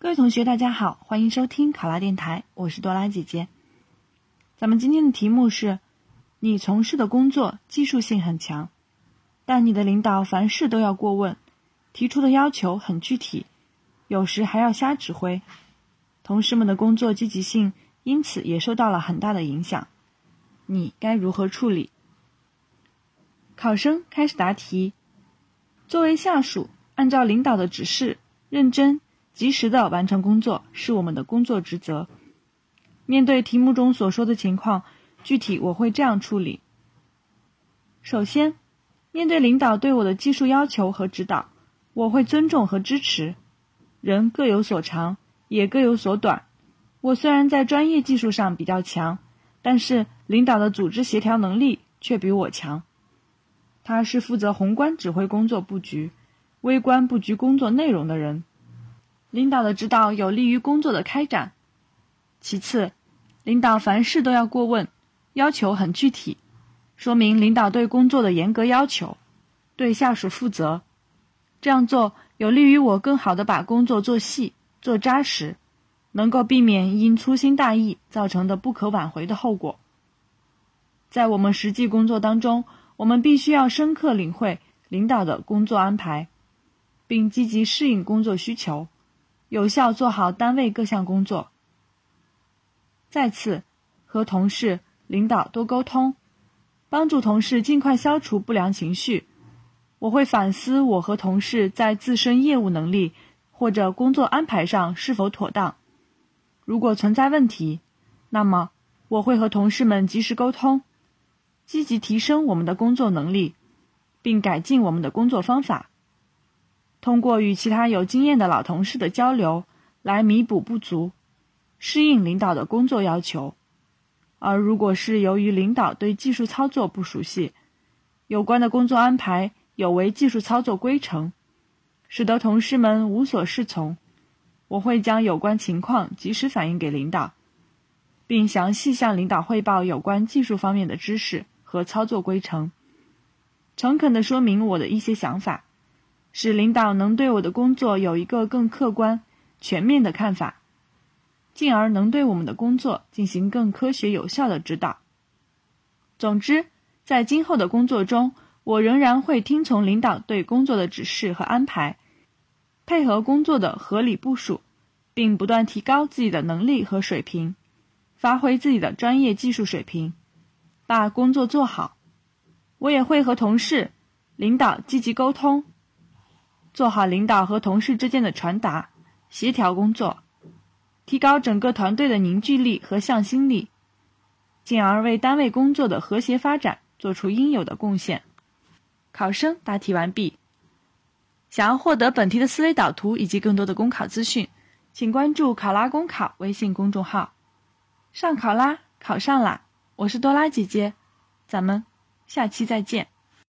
各位同学，大家好，欢迎收听考拉电台，我是多拉姐姐。咱们今天的题目是：你从事的工作技术性很强，但你的领导凡事都要过问，提出的要求很具体，有时还要瞎指挥，同事们的工作积极性因此也受到了很大的影响。你该如何处理？考生开始答题。作为下属，按照领导的指示，认真。及时的完成工作是我们的工作职责。面对题目中所说的情况，具体我会这样处理：首先，面对领导对我的技术要求和指导，我会尊重和支持。人各有所长，也各有所短。我虽然在专业技术上比较强，但是领导的组织协调能力却比我强。他是负责宏观指挥工作布局、微观布局工作内容的人。领导的指导有利于工作的开展。其次，领导凡事都要过问，要求很具体，说明领导对工作的严格要求，对下属负责。这样做有利于我更好的把工作做细、做扎实，能够避免因粗心大意造成的不可挽回的后果。在我们实际工作当中，我们必须要深刻领会领导的工作安排，并积极适应工作需求。有效做好单位各项工作。再次，和同事、领导多沟通，帮助同事尽快消除不良情绪。我会反思我和同事在自身业务能力或者工作安排上是否妥当。如果存在问题，那么我会和同事们及时沟通，积极提升我们的工作能力，并改进我们的工作方法。通过与其他有经验的老同事的交流，来弥补不足，适应领导的工作要求。而如果是由于领导对技术操作不熟悉，有关的工作安排有违技术操作规程，使得同事们无所适从，我会将有关情况及时反映给领导，并详细向领导汇报有关技术方面的知识和操作规程，诚恳地说明我的一些想法。使领导能对我的工作有一个更客观、全面的看法，进而能对我们的工作进行更科学有效的指导。总之，在今后的工作中，我仍然会听从领导对工作的指示和安排，配合工作的合理部署，并不断提高自己的能力和水平，发挥自己的专业技术水平，把工作做好。我也会和同事、领导积极沟通。做好领导和同事之间的传达、协调工作，提高整个团队的凝聚力和向心力，进而为单位工作的和谐发展做出应有的贡献。考生答题完毕。想要获得本题的思维导图以及更多的公考资讯，请关注“考拉公考”微信公众号。上考拉，考上啦！我是多拉姐姐，咱们下期再见。